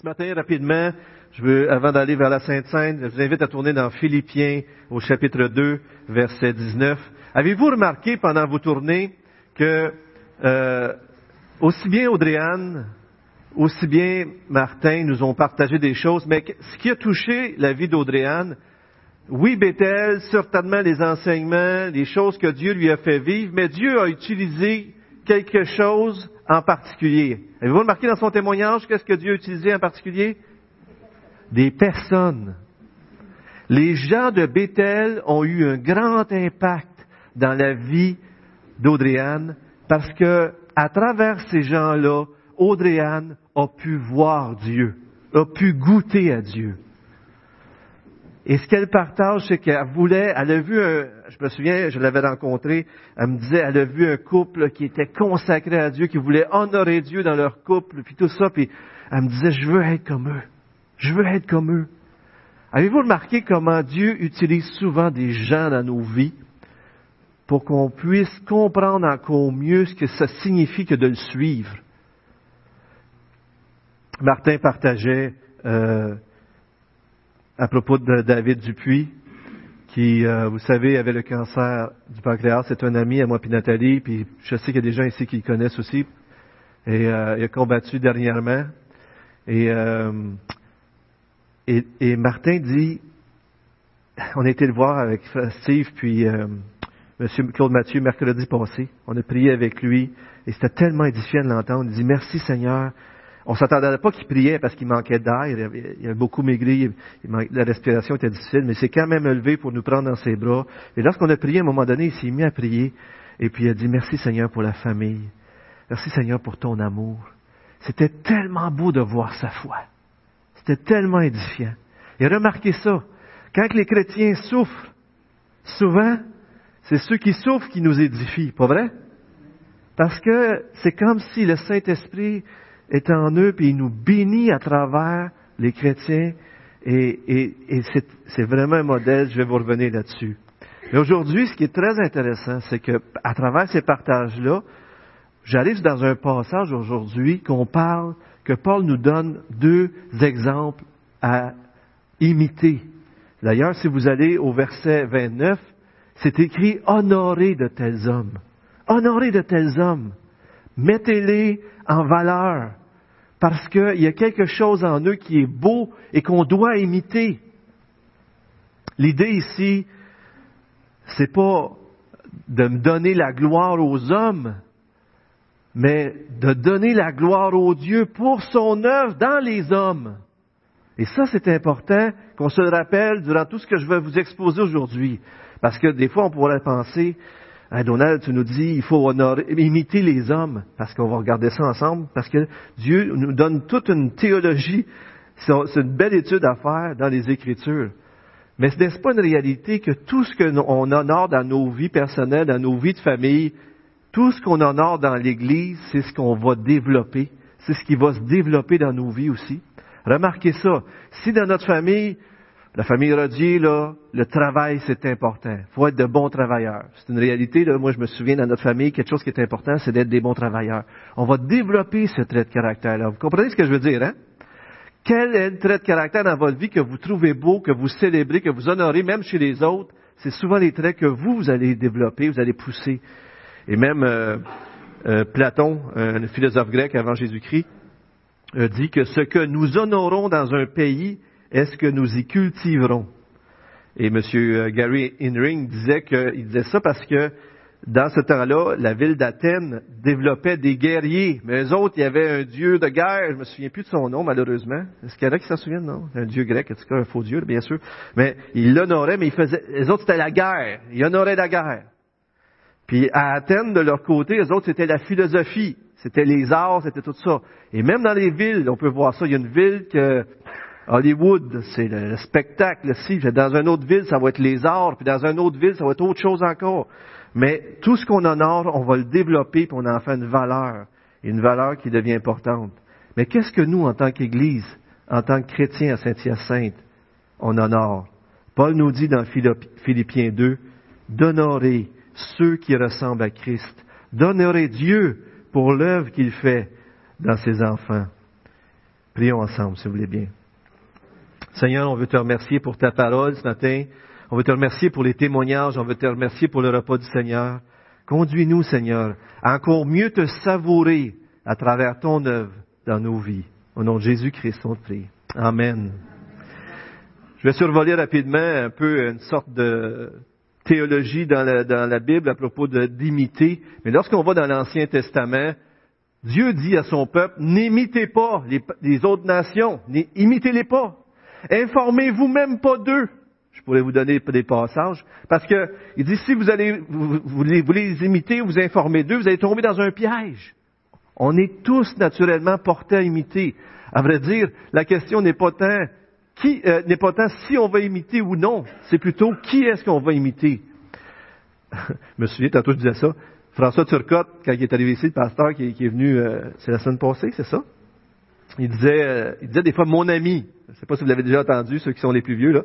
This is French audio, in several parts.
Ce matin, rapidement, je veux, avant d'aller vers la Sainte Seine, je vous invite à tourner dans Philippiens au chapitre 2, verset 19. Avez-vous remarqué pendant vos tournées que euh, aussi bien Audrey-Anne, aussi bien Martin nous ont partagé des choses, mais ce qui a touché la vie d'Audrey-Anne, oui, Bethel, certainement les enseignements, les choses que Dieu lui a fait vivre, mais Dieu a utilisé quelque chose en particulier. Avez-vous remarqué dans son témoignage qu'est-ce que Dieu a utilisé en particulier? Des personnes. Les gens de Bethel ont eu un grand impact dans la vie d'Audrey-Anne parce que, à travers ces gens-là, Audrey-Anne a pu voir Dieu, a pu goûter à Dieu. Et ce qu'elle partage, c'est qu'elle voulait, elle a vu un, je me souviens, je l'avais rencontré, elle me disait, elle a vu un couple qui était consacré à Dieu, qui voulait honorer Dieu dans leur couple, puis tout ça, puis elle me disait, je veux être comme eux. Je veux être comme eux. Avez-vous remarqué comment Dieu utilise souvent des gens dans nos vies pour qu'on puisse comprendre encore mieux ce que ça signifie que de le suivre? Martin partageait euh, à propos de David Dupuis, qui, euh, vous savez, avait le cancer du pancréas. C'est un ami à moi puis Nathalie, puis je sais qu'il y a des gens ici qui le connaissent aussi. Et euh, il a combattu dernièrement. Et, euh, et, et, Martin dit, on a été le voir avec Steve puis euh, Monsieur Claude Mathieu mercredi passé. On a prié avec lui et c'était tellement édifiant de l'entendre. Il dit merci Seigneur on s'attendait pas qu'il priait parce qu'il manquait d'air, il avait beaucoup maigri, la respiration était difficile, mais il s'est quand même levé pour nous prendre dans ses bras. Et lorsqu'on a prié, à un moment donné, il s'est mis à prier, et puis il a dit, merci Seigneur pour la famille. Merci Seigneur pour ton amour. C'était tellement beau de voir sa foi. C'était tellement édifiant. Et remarquez ça. Quand les chrétiens souffrent, souvent, c'est ceux qui souffrent qui nous édifient, pas vrai? Parce que c'est comme si le Saint-Esprit est en eux, puis il nous bénit à travers les chrétiens, et, c'est vraiment un modèle, je vais vous revenir là-dessus. Mais aujourd'hui, ce qui est très intéressant, c'est que à travers ces partages-là, j'arrive dans un passage aujourd'hui qu'on parle, que Paul nous donne deux exemples à imiter. D'ailleurs, si vous allez au verset 29, c'est écrit honorez de tels hommes. Honorez de tels hommes. Mettez-les en valeur parce qu'il y a quelque chose en eux qui est beau et qu'on doit imiter. L'idée ici, c'est pas de me donner la gloire aux hommes, mais de donner la gloire au Dieu pour son œuvre dans les hommes. Et ça, c'est important qu'on se le rappelle durant tout ce que je vais vous exposer aujourd'hui. Parce que des fois, on pourrait penser, Donald, tu nous dis, il faut honorer, imiter les hommes, parce qu'on va regarder ça ensemble, parce que Dieu nous donne toute une théologie. C'est une belle étude à faire dans les Écritures. Mais ce n'est pas une réalité que tout ce qu'on honore dans nos vies personnelles, dans nos vies de famille, tout ce qu'on honore dans l'Église, c'est ce qu'on va développer. C'est ce qui va se développer dans nos vies aussi. Remarquez ça. Si dans notre famille, la famille Rodier, là, le travail, c'est important. Il faut être de bons travailleurs. C'est une réalité. Là. Moi, je me souviens, dans notre famille, quelque chose qui est important, c'est d'être des bons travailleurs. On va développer ce trait de caractère-là. Vous comprenez ce que je veux dire, hein? Quel est le trait de caractère dans votre vie que vous trouvez beau, que vous célébrez, que vous honorez, même chez les autres? C'est souvent les traits que vous, vous allez développer, vous allez pousser. Et même euh, euh, Platon, un philosophe grec avant Jésus-Christ, dit que ce que nous honorons dans un pays est-ce que nous y cultiverons? Et M. Gary Inring disait qu'il disait ça parce que dans ce temps-là, la ville d'Athènes développait des guerriers. Mais eux autres, il y avait un dieu de guerre. Je me souviens plus de son nom, malheureusement. Est-ce qu'il y en a qui s'en souviennent, non? Un dieu grec, en tout cas, un faux dieu, bien sûr. Mais il l'honorait, mais il faisait, les autres, c'était la guerre. Ils honoraient la guerre. Puis à Athènes, de leur côté, les autres, c'était la philosophie. C'était les arts, c'était tout ça. Et même dans les villes, on peut voir ça. Il y a une ville que Hollywood, c'est le, spectacle. Si dans une autre ville, ça va être les arts, puis dans une autre ville, ça va être autre chose encore. Mais tout ce qu'on honore, on va le développer, puis on en fait une valeur, une valeur qui devient importante. Mais qu'est-ce que nous, en tant qu'Église, en tant que chrétiens à Saint-Hyacinthe, on honore? Paul nous dit dans Philippiens 2, d'honorer ceux qui ressemblent à Christ, d'honorer Dieu pour l'œuvre qu'il fait dans ses enfants. Prions ensemble, si vous voulez bien. Seigneur, on veut te remercier pour ta parole ce matin. On veut te remercier pour les témoignages. On veut te remercier pour le repas du Seigneur. Conduis-nous, Seigneur, à encore mieux te savourer à travers ton œuvre dans nos vies. Au nom de Jésus-Christ, on te prie. Amen. Je vais survoler rapidement un peu une sorte de théologie dans la, Bible à propos d'imiter. Mais lorsqu'on va dans l'Ancien Testament, Dieu dit à son peuple, n'imitez pas les, autres nations, imitez-les pas. Informez-vous même pas d'eux. Je pourrais vous donner des passages. Parce que, il dit, si vous allez, vous, les, vous les imiter, vous informer d'eux, vous allez tomber dans un piège. On est tous naturellement portés à imiter. À vrai dire, la question n'est pas tant qui euh, n'est pas tant si on va imiter ou non, c'est plutôt qui est-ce qu'on va imiter. je me souviens, tantôt je disais ça, François Turcotte, quand il est arrivé ici, le pasteur qui, est venu, euh, c'est la semaine passée, c'est ça? Il disait, euh, il disait des fois mon ami. Je ne sais pas si vous l'avez déjà entendu, ceux qui sont les plus vieux, là.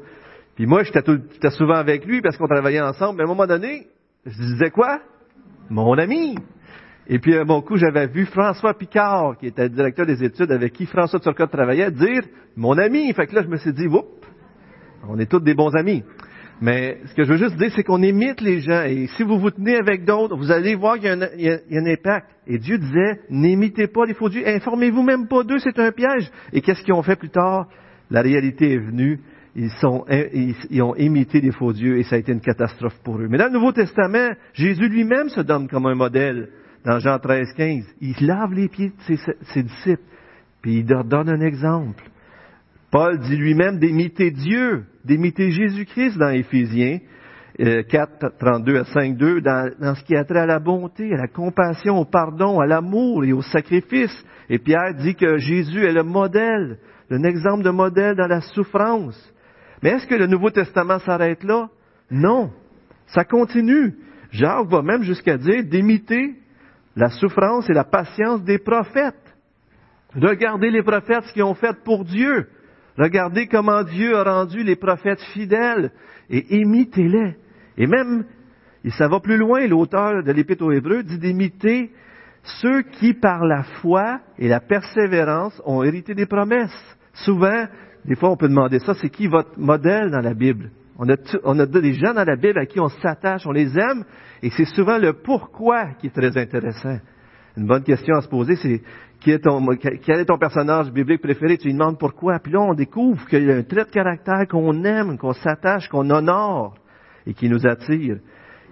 Puis moi, j'étais, souvent avec lui parce qu'on travaillait ensemble, mais à un moment donné, je disais quoi? Mon ami. Et puis, à mon coup, j'avais vu François Picard, qui était directeur des études, avec qui François Turcotte travaillait, dire mon ami. Fait que là, je me suis dit, Oups, on est tous des bons amis. Mais ce que je veux juste dire, c'est qu'on imite les gens. Et si vous vous tenez avec d'autres, vous allez voir qu'il y, a un, impact. Et Dieu disait, n'imitez pas les faux dieux. Informez-vous même pas d'eux, c'est un piège. Et qu'est-ce qu'ils ont fait plus tard? La réalité est venue. Ils, sont, ils, ont imité les faux dieux et ça a été une catastrophe pour eux. Mais dans le Nouveau Testament, Jésus lui-même se donne comme un modèle. Dans Jean 13, 15, il lave les pieds de ses, ses disciples. Puis il leur donne un exemple. Paul dit lui-même d'imiter Dieu, d'imiter Jésus-Christ dans Éphésiens 4, 32 à 5, 2, dans, dans ce qui a trait à la bonté, à la compassion, au pardon, à l'amour et au sacrifice. Et Pierre dit que Jésus est le modèle, un exemple de modèle dans la souffrance. Mais est-ce que le Nouveau Testament s'arrête là? Non. Ça continue. Jacques va même jusqu'à dire d'imiter la souffrance et la patience des prophètes. Regardez les prophètes ce qu'ils ont fait pour Dieu. Regardez comment Dieu a rendu les prophètes fidèles et imitez-les. Et même, et ça va plus loin, l'auteur de l'Épître aux Hébreux dit d'imiter ceux qui, par la foi et la persévérance, ont hérité des promesses. Souvent, des fois, on peut demander ça, c'est qui votre modèle dans la Bible? On a, on a des gens dans la Bible à qui on s'attache, on les aime, et c'est souvent le pourquoi qui est très intéressant. Une bonne question à se poser, c'est quel est ton personnage biblique préféré? Tu lui demandes pourquoi. Puis là, on découvre qu'il y a un trait de caractère qu'on aime, qu'on s'attache, qu'on honore et qui nous attire.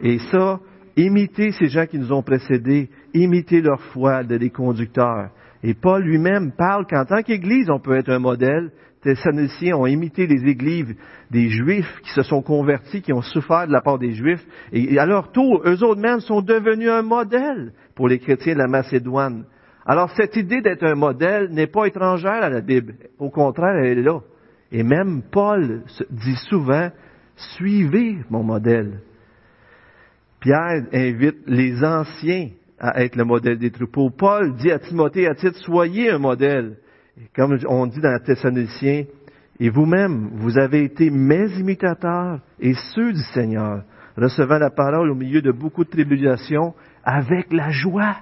Et ça, imiter ces gens qui nous ont précédés, imiter leur foi de des conducteurs. Et Paul lui-même parle qu'en tant qu'Église, on peut être un modèle. Thessaloniciens ont imité les églises des Juifs qui se sont convertis, qui ont souffert de la part des Juifs. Et à leur tour, eux autres mêmes sont devenus un modèle pour les chrétiens de la Macédoine. Alors cette idée d'être un modèle n'est pas étrangère à la Bible. Au contraire, elle est là. Et même Paul dit souvent, suivez mon modèle. Pierre invite les anciens à être le modèle des troupeaux. Paul dit à Timothée à titre, soyez un modèle. comme on dit dans la Thessaloniciens, et vous-même, vous avez été mes imitateurs et ceux du Seigneur, recevant la parole au milieu de beaucoup de tribulations avec la joie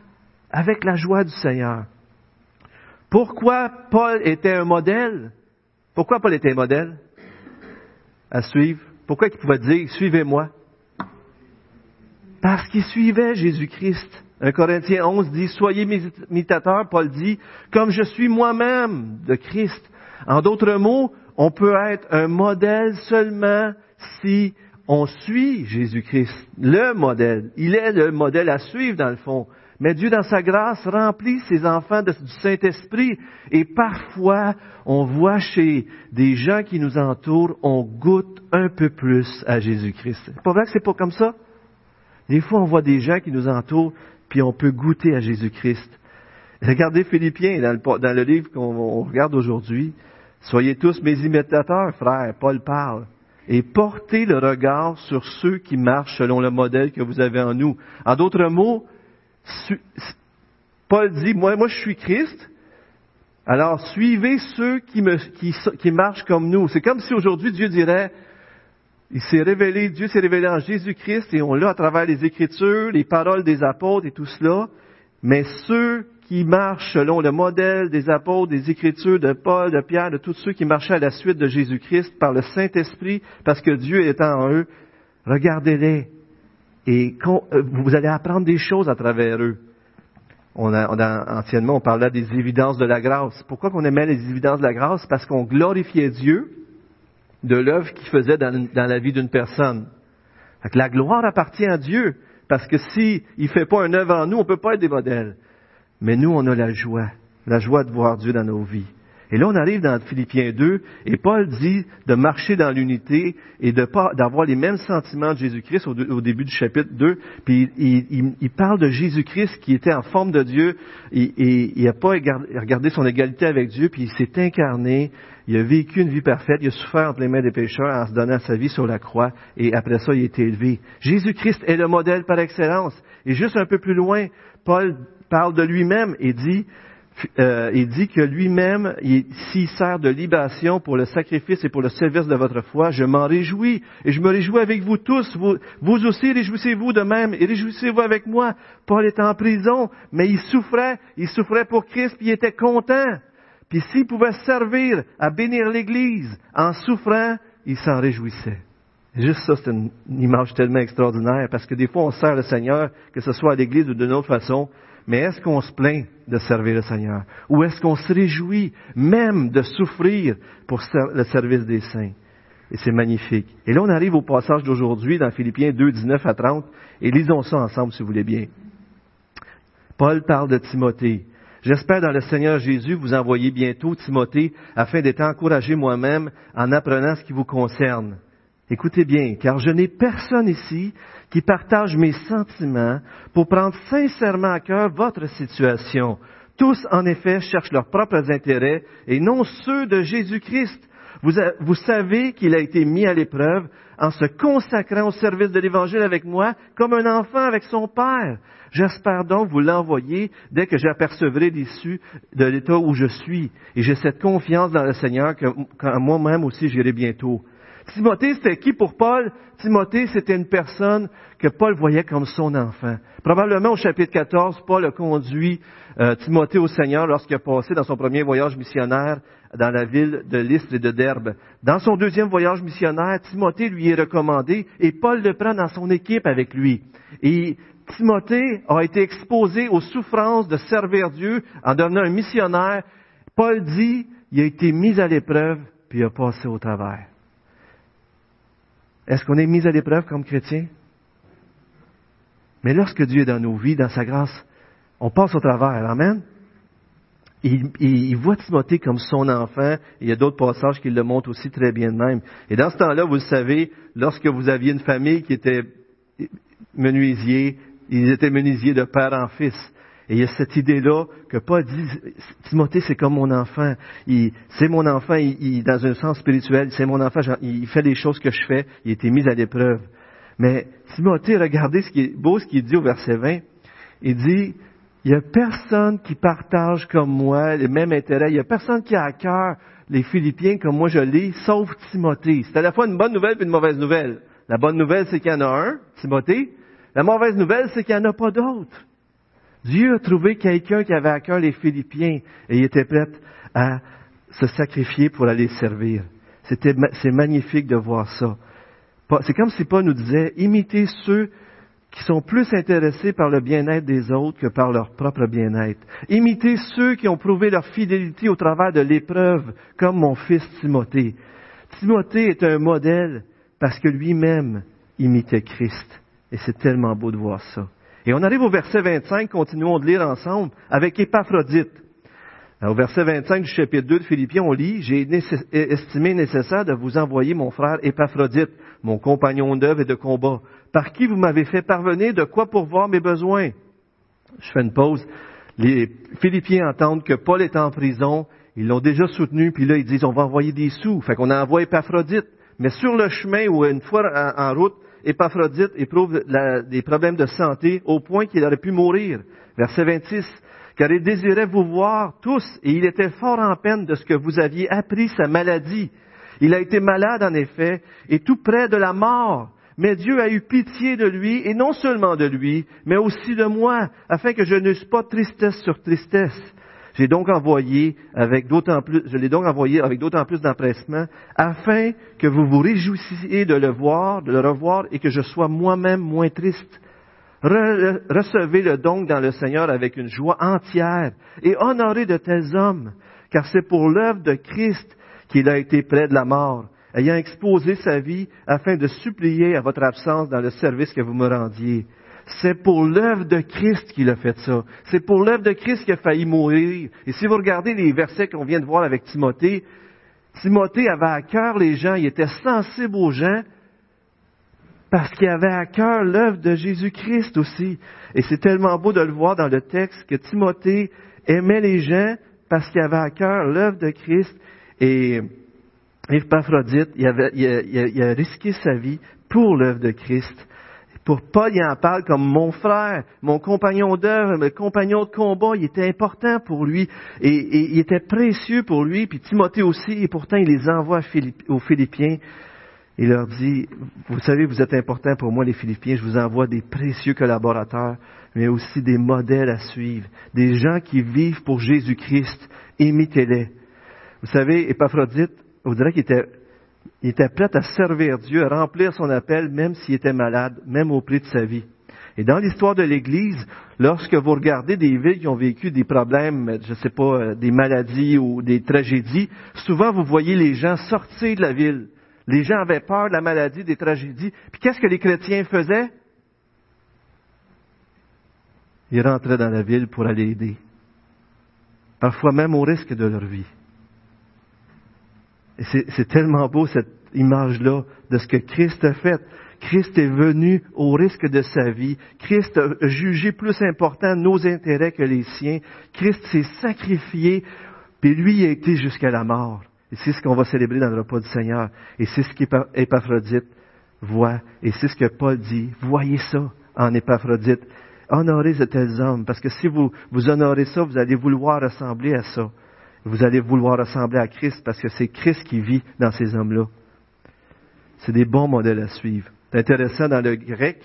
avec la joie du Seigneur. Pourquoi Paul était un modèle? Pourquoi Paul était un modèle? À suivre? Pourquoi il pouvait dire, suivez-moi? Parce qu'il suivait Jésus-Christ. 1 Corinthiens 11 dit, soyez imitateurs, Paul dit, comme je suis moi-même de Christ. En d'autres mots, on peut être un modèle seulement si on suit Jésus-Christ, le modèle. Il est le modèle à suivre dans le fond. Mais Dieu, dans sa grâce, remplit ses enfants du Saint-Esprit. Et parfois, on voit chez des gens qui nous entourent, on goûte un peu plus à Jésus-Christ. C'est pas vrai que c'est pas comme ça? Des fois, on voit des gens qui nous entourent, puis on peut goûter à Jésus-Christ. Regardez Philippiens, dans le, dans le livre qu'on regarde aujourd'hui. Soyez tous mes imitateurs, frères. Paul parle. Et portez le regard sur ceux qui marchent selon le modèle que vous avez en nous. En d'autres mots, Paul dit, moi, je suis Christ, alors suivez ceux qui marchent comme nous. C'est comme si aujourd'hui Dieu dirait, il s'est révélé, Dieu s'est révélé en Jésus-Christ et on l'a à travers les Écritures, les paroles des apôtres et tout cela, mais ceux qui marchent selon le modèle des apôtres, des Écritures de Paul, de Pierre, de tous ceux qui marchaient à la suite de Jésus-Christ par le Saint-Esprit, parce que Dieu est en eux, regardez-les et euh, vous allez apprendre des choses à travers eux. On a, anciennement, on parlait des évidences de la grâce. Pourquoi qu'on aimait les évidences de la grâce? Parce qu'on glorifiait Dieu de l'œuvre qu'il faisait dans, la vie d'une personne. la gloire appartient à Dieu, parce que s'il ne fait pas un œuvre en nous, on ne peut pas être des modèles. Mais nous, on a la joie, la joie de voir Dieu dans nos vies. Et là, on arrive dans Philippiens 2, et Paul dit de marcher dans l'unité et de pas d'avoir les mêmes sentiments de Jésus-Christ au, début du chapitre 2. Puis il, parle de Jésus-Christ qui était en forme de Dieu, et, il n'a pas regardé son égalité avec Dieu, puis il s'est incarné, il a vécu une vie parfaite, il a souffert entre les mains des pécheurs en se donnant sa vie sur la croix, et après ça, il a été élevé. Jésus-Christ est le modèle par excellence. Et juste un peu plus loin, Paul parle de lui-même et dit, euh, il dit que lui-même, s'il sert de libation pour le sacrifice et pour le service de votre foi, je m'en réjouis. Et je me réjouis avec vous tous. Vous, aussi, réjouissez-vous de même et réjouissez-vous avec moi. Paul est en prison, mais il souffrait. Il souffrait pour Christ, puis il était content. Puis s'il pouvait servir à bénir l'Église en souffrant, il s'en réjouissait. Juste ça, c'est une image tellement extraordinaire, parce que des fois, on sert le Seigneur, que ce soit à l'Église ou d'une autre façon, mais est-ce qu'on se plaint de servir le Seigneur? Ou est-ce qu'on se réjouit même de souffrir pour le service des saints? Et c'est magnifique. Et là, on arrive au passage d'aujourd'hui dans Philippiens 2, 19 à 30, et lisons ça ensemble si vous voulez bien. Paul parle de Timothée. J'espère dans le Seigneur Jésus vous envoyer bientôt Timothée afin d'être encouragé moi-même en apprenant ce qui vous concerne. Écoutez bien, car je n'ai personne ici qui partage mes sentiments pour prendre sincèrement à cœur votre situation. Tous, en effet, cherchent leurs propres intérêts et non ceux de Jésus-Christ. Vous, vous, savez qu'il a été mis à l'épreuve en se consacrant au service de l'Évangile avec moi comme un enfant avec son Père. J'espère donc vous l'envoyer dès que j'apercevrai l'issue de l'état où je suis. Et j'ai cette confiance dans le Seigneur que moi-même aussi j'irai bientôt. Timothée, c'était qui pour Paul? Timothée, c'était une personne que Paul voyait comme son enfant. Probablement au chapitre 14, Paul a conduit euh, Timothée au Seigneur lorsqu'il a passé dans son premier voyage missionnaire dans la ville de Lystre et de Derbe. Dans son deuxième voyage missionnaire, Timothée lui est recommandé et Paul le prend dans son équipe avec lui. Et Timothée a été exposé aux souffrances de servir Dieu en devenant un missionnaire. Paul dit, il a été mis à l'épreuve puis il a passé au travers. Est-ce qu'on est mis à l'épreuve comme chrétien? Mais lorsque Dieu est dans nos vies, dans sa grâce, on passe au travers. Amen. Il, voit Timothée comme son enfant. Il y a d'autres passages qui le montrent aussi très bien de même. Et dans ce temps-là, vous le savez, lorsque vous aviez une famille qui était menuisier, ils étaient menuisiers de père en fils. Et il y a cette idée-là que Paul dit, Timothée, c'est comme mon enfant. C'est mon enfant, il, dans un sens spirituel, c'est mon enfant, il fait les choses que je fais, il a été mis à l'épreuve. Mais Timothée, regardez ce qui est beau, ce qu'il dit au verset 20. Il dit, il n'y a personne qui partage comme moi les mêmes intérêts. Il n'y a personne qui a à cœur les Philippiens comme moi je l'ai, sauf Timothée. C'est à la fois une bonne nouvelle et une mauvaise nouvelle. La bonne nouvelle, c'est qu'il y en a un, Timothée. La mauvaise nouvelle, c'est qu'il n'y en a pas d'autres. Dieu a trouvé quelqu'un qui avait à cœur les Philippiens et il était prêt à se sacrifier pour aller servir. C'était, c'est magnifique de voir ça. C'est comme si Paul nous disait, imitez ceux qui sont plus intéressés par le bien-être des autres que par leur propre bien-être. Imitez ceux qui ont prouvé leur fidélité au travers de l'épreuve, comme mon fils Timothée. Timothée est un modèle parce que lui-même imitait Christ. Et c'est tellement beau de voir ça. Et on arrive au verset 25, continuons de lire ensemble, avec Épaphrodite. au verset 25 du chapitre 2 de Philippiens, on lit, J'ai estimé nécessaire de vous envoyer mon frère Épaphrodite, mon compagnon d'œuvre et de combat, par qui vous m'avez fait parvenir? De quoi pourvoir mes besoins? Je fais une pause. Les Philippiens entendent que Paul est en prison, ils l'ont déjà soutenu, puis là ils disent, on va envoyer des sous. Fait qu'on envoie Épaphrodite. Mais sur le chemin ou une fois en route, Épaphrodite éprouve des problèmes de santé au point qu'il aurait pu mourir. Verset 26. Car il désirait vous voir tous et il était fort en peine de ce que vous aviez appris sa maladie. Il a été malade en effet et tout près de la mort. Mais Dieu a eu pitié de lui, et non seulement de lui, mais aussi de moi, afin que je n'eusse pas tristesse sur tristesse. J'ai donc envoyé avec d'autant plus, je l'ai donc envoyé avec d'autant plus d'empressement, afin que vous vous réjouissiez de le voir, de le revoir, et que je sois moi-même moins triste. Recevez-le donc dans le Seigneur avec une joie entière, et honorez de tels hommes, car c'est pour l'œuvre de Christ qu'il a été près de la mort, ayant exposé sa vie afin de supplier à votre absence dans le service que vous me rendiez. C'est pour l'œuvre de Christ qu'il a fait ça. C'est pour l'œuvre de Christ qu'il a failli mourir. Et si vous regardez les versets qu'on vient de voir avec Timothée, Timothée avait à cœur les gens, il était sensible aux gens, parce qu'il avait à cœur l'œuvre de Jésus-Christ aussi. Et c'est tellement beau de le voir dans le texte que Timothée aimait les gens parce qu'il avait à cœur l'œuvre de Christ et Épaphrodite, il, il, a, risqué sa vie pour l'œuvre de Christ. Pour Paul, il en parle comme mon frère, mon compagnon d'œuvre, mon compagnon de combat. Il était important pour lui et, il était précieux pour lui. Puis Timothée aussi, et pourtant il les envoie aux Philippiens. Il leur dit, vous savez, vous êtes important pour moi les Philippiens, je vous envoie des précieux collaborateurs, mais aussi des modèles à suivre, des gens qui vivent pour Jésus-Christ. Imitez-les. Vous savez, Épaphrodite, on dirait qu'il était, il était prêt à servir Dieu, à remplir son appel, même s'il était malade, même au prix de sa vie. Et dans l'histoire de l'Église, lorsque vous regardez des villes qui ont vécu des problèmes, je ne sais pas, euh, des maladies ou des tragédies, souvent vous voyez les gens sortir de la ville. Les gens avaient peur de la maladie, des tragédies. Puis qu'est-ce que les chrétiens faisaient? Ils rentraient dans la ville pour aller aider. Parfois même au risque de leur vie. C'est tellement beau cette image-là de ce que Christ a fait. Christ est venu au risque de sa vie. Christ a jugé plus important nos intérêts que les siens. Christ s'est sacrifié, puis lui a été jusqu'à la mort. Et c'est ce qu'on va célébrer dans le repas du Seigneur. Et c'est ce qu'Épaphrodite voit. Et c'est ce que Paul dit. Voyez ça en Épaphrodite. Honorez de tels hommes, parce que si vous, vous honorez ça, vous allez vouloir ressembler à ça vous allez vouloir ressembler à Christ parce que c'est Christ qui vit dans ces hommes-là. C'est des bons modèles à suivre. C'est intéressant dans le grec,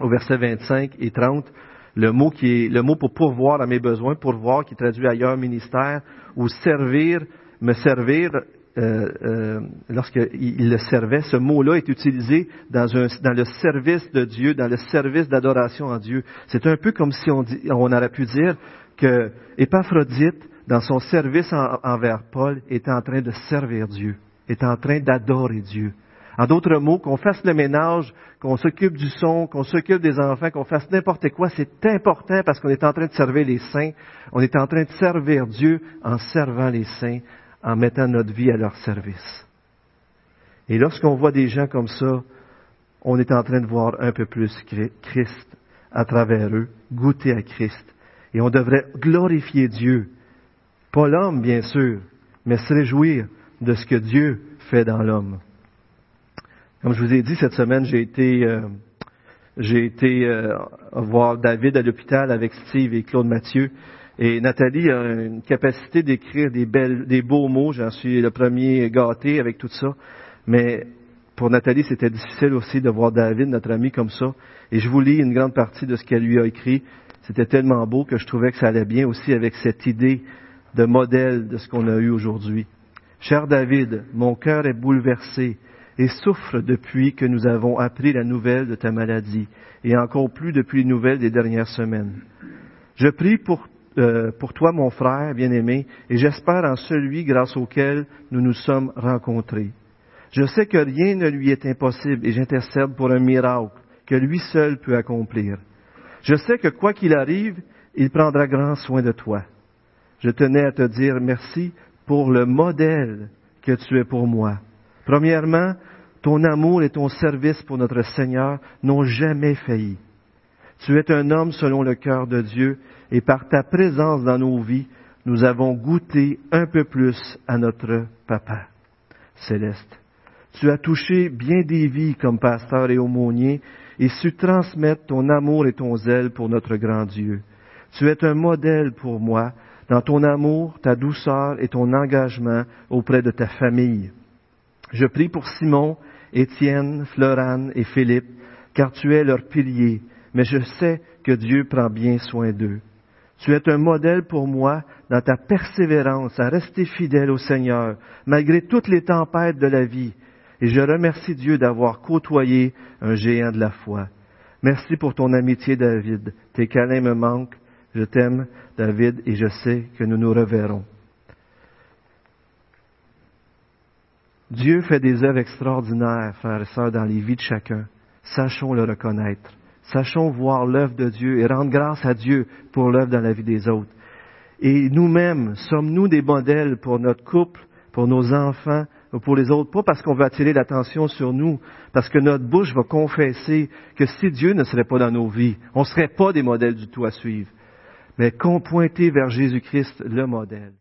au verset 25 et 30, le mot qui est le mot pour pourvoir à mes besoins, pourvoir qui est traduit ailleurs ministère, ou servir, me servir, euh, euh, lorsqu'il le servait, ce mot-là est utilisé dans, un, dans le service de Dieu, dans le service d'adoration à Dieu. C'est un peu comme si on, dit, on aurait pu dire que Épaphrodite dans son service envers Paul, est en train de servir Dieu, est en train d'adorer Dieu. En d'autres mots, qu'on fasse le ménage, qu'on s'occupe du son, qu'on s'occupe des enfants, qu'on fasse n'importe quoi, c'est important parce qu'on est en train de servir les saints. On est en train de servir Dieu en servant les saints, en mettant notre vie à leur service. Et lorsqu'on voit des gens comme ça, on est en train de voir un peu plus Christ à travers eux, goûter à Christ. Et on devrait glorifier Dieu pas l'homme, bien sûr, mais se réjouir de ce que Dieu fait dans l'homme. Comme je vous ai dit, cette semaine, j'ai été, euh, été euh, voir David à l'hôpital avec Steve et Claude Mathieu. Et Nathalie a une capacité d'écrire des, des beaux mots. J'en suis le premier gâté avec tout ça. Mais pour Nathalie, c'était difficile aussi de voir David, notre ami, comme ça. Et je vous lis une grande partie de ce qu'elle lui a écrit. C'était tellement beau que je trouvais que ça allait bien aussi avec cette idée de modèle de ce qu'on a eu aujourd'hui. Cher David, mon cœur est bouleversé et souffre depuis que nous avons appris la nouvelle de ta maladie, et encore plus depuis les nouvelles des dernières semaines. Je prie pour, euh, pour toi, mon frère bien-aimé, et j'espère en celui grâce auquel nous nous sommes rencontrés. Je sais que rien ne lui est impossible, et j'intercède pour un miracle que lui seul peut accomplir. Je sais que quoi qu'il arrive, il prendra grand soin de toi je tenais à te dire merci pour le modèle que tu es pour moi. Premièrement, ton amour et ton service pour notre Seigneur n'ont jamais failli. Tu es un homme selon le cœur de Dieu et par ta présence dans nos vies, nous avons goûté un peu plus à notre Papa céleste. Tu as touché bien des vies comme pasteur et aumônier et su transmettre ton amour et ton zèle pour notre grand Dieu. Tu es un modèle pour moi dans ton amour, ta douceur et ton engagement auprès de ta famille. Je prie pour Simon Étienne, Florane et Philippe, car tu es leur pilier, mais je sais que Dieu prend bien soin d'eux. Tu es un modèle pour moi dans ta persévérance à rester fidèle au Seigneur, malgré toutes les tempêtes de la vie. Et je remercie Dieu d'avoir côtoyé un géant de la foi. Merci pour ton amitié, David. Tes câlins me manquent. Je t'aime, David, et je sais que nous nous reverrons. Dieu fait des œuvres extraordinaires, frères et sœurs, dans les vies de chacun. Sachons le reconnaître. Sachons voir l'œuvre de Dieu et rendre grâce à Dieu pour l'œuvre dans la vie des autres. Et nous-mêmes, sommes-nous des modèles pour notre couple, pour nos enfants, ou pour les autres, pas parce qu'on veut attirer l'attention sur nous, parce que notre bouche va confesser que si Dieu ne serait pas dans nos vies, on ne serait pas des modèles du tout à suivre, mais qu'on pointer vers Jésus-Christ, le modèle.